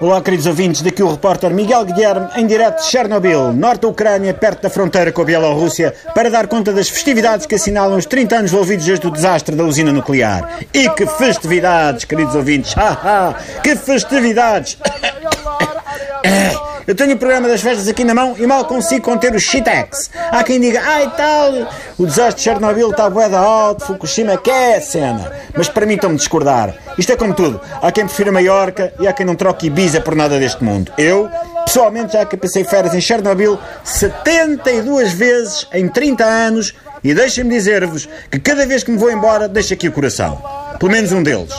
Olá, queridos ouvintes, daqui o repórter Miguel Guilherme, em direto de Chernobyl, norte da Ucrânia, perto da fronteira com a Bielorrússia, para dar conta das festividades que assinalam os 30 anos envolvidos desde o desastre da usina nuclear. E que festividades, queridos ouvintes! Ha, ha, que festividades! Eu tenho o programa das festas aqui na mão e mal consigo conter o shitex. Há quem diga, ai tal, o desastre de Chernobyl está bué da alto, Fukushima que é a cena. Mas permitam-me discordar. Isto é como tudo. Há quem prefira Maiorca e há quem não troque Ibiza por nada deste mundo. Eu, pessoalmente, já que passei férias em Chernobyl 72 vezes em 30 anos e deixem-me dizer-vos que cada vez que me vou embora deixo aqui o coração. Pelo menos um deles.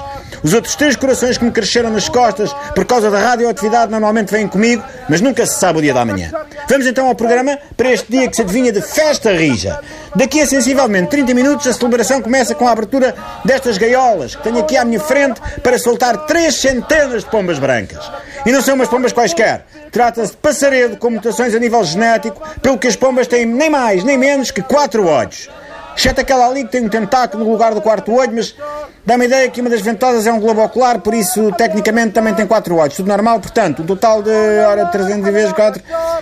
Os outros três corações que me cresceram nas costas por causa da radioatividade normalmente vêm comigo, mas nunca se sabe o dia da manhã. Vamos então ao programa para este dia que se adivinha de festa rija. Daqui a sensivelmente 30 minutos a celebração começa com a abertura destas gaiolas que tenho aqui à minha frente para soltar três centenas de pombas brancas. E não são umas pombas quaisquer. Trata-se de passaredo com mutações a nível genético, pelo que as pombas têm nem mais nem menos que quatro olhos. Exceto aquela ali que tem um tentáculo no lugar do quarto olho, mas dá-me ideia que uma das ventosas é um globo ocular, por isso tecnicamente também tem quatro olhos. Tudo normal, portanto, um total de, ora, 300 vezes 4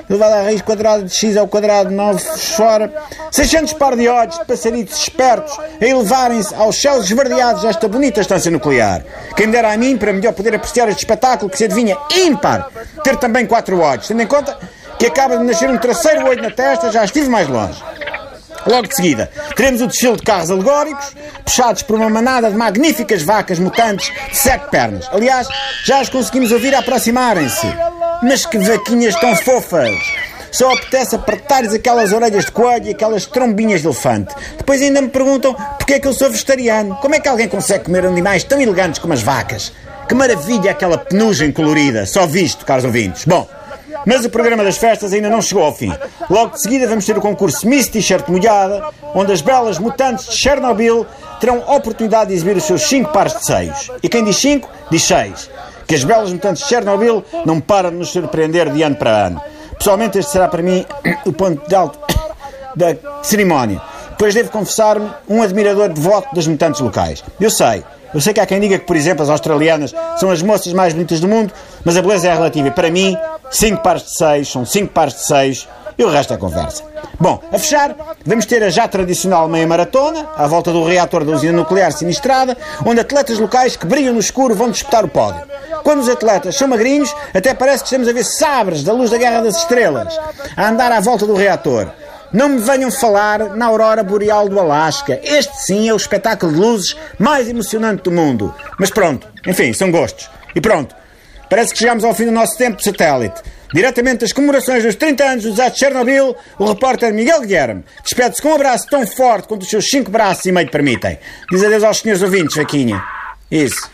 elevado à raiz quadrada de x ao quadrado 9 fora. 600 par de olhos de passaritos espertos a elevarem-se aos céus esverdeados desta bonita estância nuclear. Quem dera a mim, para melhor poder apreciar este espetáculo que se adivinha ímpar, ter também quatro olhos, tendo em conta que acaba de nascer um terceiro olho na testa, já estive mais longe. Logo de seguida, teremos o desfile de carros alegóricos, puxados por uma manada de magníficas vacas mutantes de sete pernas. Aliás, já as conseguimos ouvir aproximarem-se. Mas que vaquinhas tão fofas! Só apetece apertar-lhes aquelas orelhas de coelho e aquelas trombinhas de elefante. Depois ainda me perguntam porque é que eu sou vegetariano. Como é que alguém consegue comer animais tão elegantes como as vacas? Que maravilha aquela penugem colorida. Só visto, caros ouvintes. Bom, mas o programa das festas ainda não chegou ao fim. Logo de seguida vamos ter o concurso Miss T-shirt molhada, onde as belas mutantes de Chernobyl terão oportunidade de exibir os seus 5 pares de seios. E quem diz 5, diz 6. Que as belas mutantes de Chernobyl não param de nos surpreender de ano para ano. Pessoalmente, este será para mim o ponto de alto da cerimónia. Pois devo confessar-me um admirador devoto das mutantes locais. Eu sei, eu sei que há quem diga que, por exemplo, as australianas são as moças mais bonitas do mundo, mas a beleza é relativa. Para mim, cinco pares de seis são cinco pares de seis e o resto é conversa. Bom, a fechar, vamos ter a já tradicional meia maratona, à volta do reator da usina nuclear sinistrada, onde atletas locais que brilham no escuro vão disputar o pódio. Quando os atletas são magrinhos, até parece que estamos a ver sabres da luz da Guerra das Estrelas a andar à volta do reator. Não me venham falar na aurora boreal do Alasca. Este sim é o espetáculo de luzes mais emocionante do mundo. Mas pronto, enfim, são gostos. E pronto, parece que chegamos ao fim do nosso tempo de satélite. Diretamente das comemorações dos 30 anos do desastre de Chernobyl, o repórter Miguel Guilherme despede-se com um abraço tão forte quanto os seus cinco braços e meio permitem. Diz adeus aos senhores ouvintes, Vaquinha. Isso,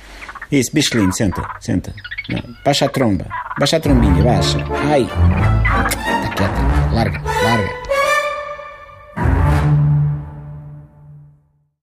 isso, bicho lindo, senta, senta. Não, baixa a tromba, baixa a trombinha, baixa. Ai,